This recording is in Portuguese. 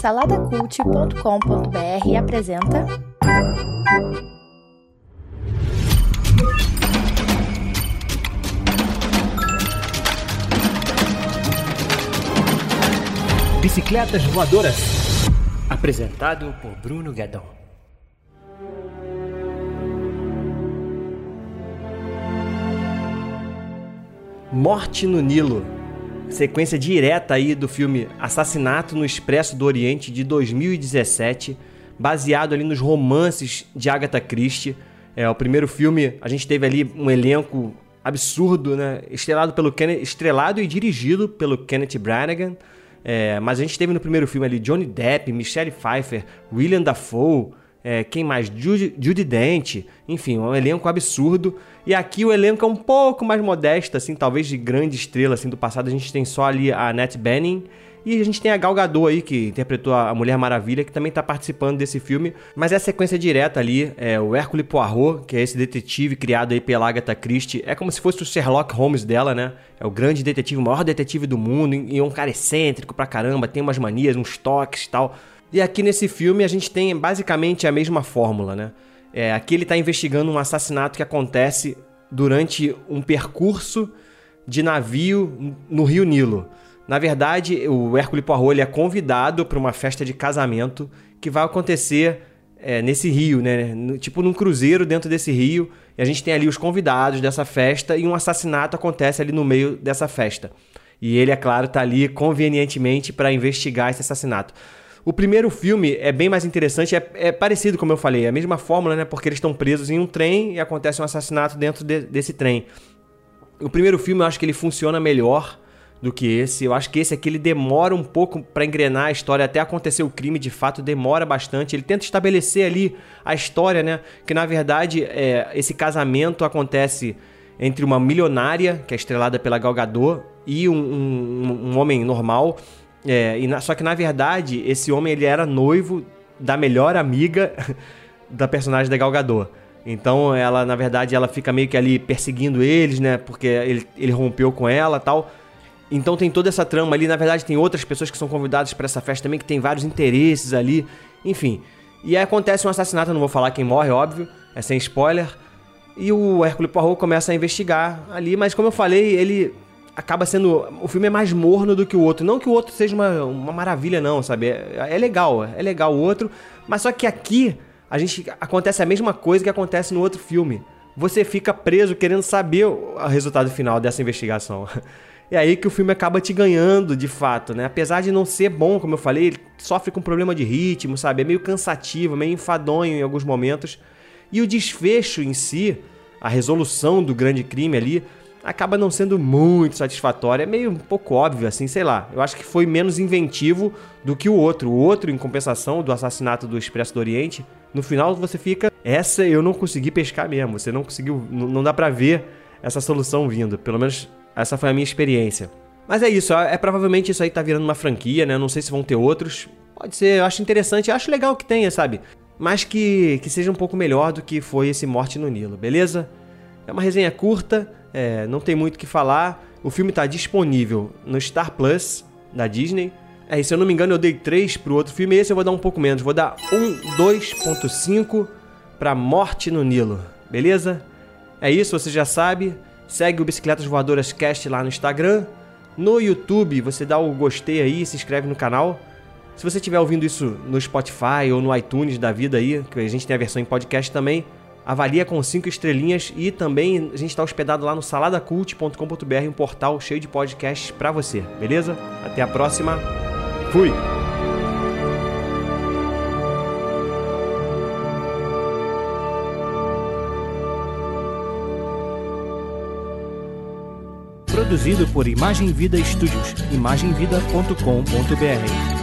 Saladacult.com.br apresenta. Bicicletas Voadoras. Apresentado por Bruno Guedon. Morte no Nilo. Sequência direta aí do filme Assassinato no Expresso do Oriente de 2017, baseado ali nos romances de Agatha Christie. É, o primeiro filme, a gente teve ali um elenco absurdo, né? Estrelado, pelo Ken... Estrelado e dirigido pelo Kenneth Branagh. É, mas a gente teve no primeiro filme ali Johnny Depp, Michelle Pfeiffer, William Dafoe, é, quem mais? Judy, Judy Dent, enfim, um elenco absurdo. E aqui o elenco é um pouco mais modesto, assim, talvez de grande estrela assim, do passado. A gente tem só ali a Annette Bening e a gente tem a Gal Gadot aí, que interpretou a Mulher Maravilha, que também está participando desse filme. Mas é a sequência direta ali, é o Hercule Poirot, que é esse detetive criado aí pela Agatha Christie. É como se fosse o Sherlock Holmes dela, né? É o grande detetive, o maior detetive do mundo, e um cara excêntrico pra caramba, tem umas manias, uns toques e tal. E aqui nesse filme a gente tem basicamente a mesma fórmula, né? É, aqui ele está investigando um assassinato que acontece durante um percurso de navio no Rio Nilo. Na verdade, o Hércules Poirot é convidado para uma festa de casamento que vai acontecer é, nesse rio, né? Tipo num cruzeiro dentro desse rio. E a gente tem ali os convidados dessa festa e um assassinato acontece ali no meio dessa festa. E ele, é claro, está ali convenientemente para investigar esse assassinato. O primeiro filme é bem mais interessante, é, é, parecido, como eu falei, é a mesma fórmula, né? Porque eles estão presos em um trem e acontece um assassinato dentro de, desse trem. O primeiro filme eu acho que ele funciona melhor do que esse. Eu acho que esse aqui ele demora um pouco para engrenar a história até acontecer o crime, de fato demora bastante. Ele tenta estabelecer ali a história, né? Que na verdade é, esse casamento acontece entre uma milionária, que é estrelada pela Gal Gadot, e um, um, um homem normal é, e na, só que na verdade, esse homem ele era noivo da melhor amiga da personagem da Gal Gadot. Então ela, na verdade, ela fica meio que ali perseguindo eles, né? Porque ele, ele rompeu com ela tal. Então tem toda essa trama ali. Na verdade, tem outras pessoas que são convidadas para essa festa também, que tem vários interesses ali. Enfim. E aí acontece um assassinato, não vou falar quem morre, óbvio, é sem spoiler. E o Hércules Poirot começa a investigar ali, mas como eu falei, ele acaba sendo. O filme é mais morno do que o outro. Não que o outro seja uma, uma maravilha, não, sabe? É, é legal, é legal o outro. Mas só que aqui a gente acontece a mesma coisa que acontece no outro filme. Você fica preso querendo saber o resultado final dessa investigação. É aí que o filme acaba te ganhando, de fato, né? Apesar de não ser bom, como eu falei, ele sofre com problema de ritmo, sabe? É meio cansativo, meio enfadonho em alguns momentos. E o desfecho em si, a resolução do grande crime ali, acaba não sendo muito satisfatória. É meio um pouco óbvio, assim, sei lá. Eu acho que foi menos inventivo do que o outro. O outro, em compensação do assassinato do Expresso do Oriente, no final você fica. Essa eu não consegui pescar mesmo. Você não conseguiu. Não dá pra ver essa solução vindo. Pelo menos essa foi a minha experiência. Mas é isso, é, é provavelmente isso aí tá virando uma franquia, né? Não sei se vão ter outros. Pode ser, eu acho interessante, eu acho legal que tenha, sabe? Mas que, que seja um pouco melhor do que foi esse Morte no Nilo, beleza? É uma resenha curta, é, não tem muito o que falar. O filme está disponível no Star Plus da Disney. É, se eu não me engano, eu dei 3 pro outro filme. Esse eu vou dar um pouco menos. Vou dar um 2.5 para Morte no Nilo. Beleza? É isso, você já sabe. Segue o Bicicletas Voadoras Cast lá no Instagram. No YouTube, você dá o gostei aí, se inscreve no canal. Se você estiver ouvindo isso no Spotify ou no iTunes da vida aí, que a gente tem a versão em podcast também, avalia com 5 estrelinhas e também a gente está hospedado lá no saladacult.com.br, um portal cheio de podcasts para você, beleza? Até a próxima. Fui. Produzido por Imagem Vida Studios, imagemvida.com.br.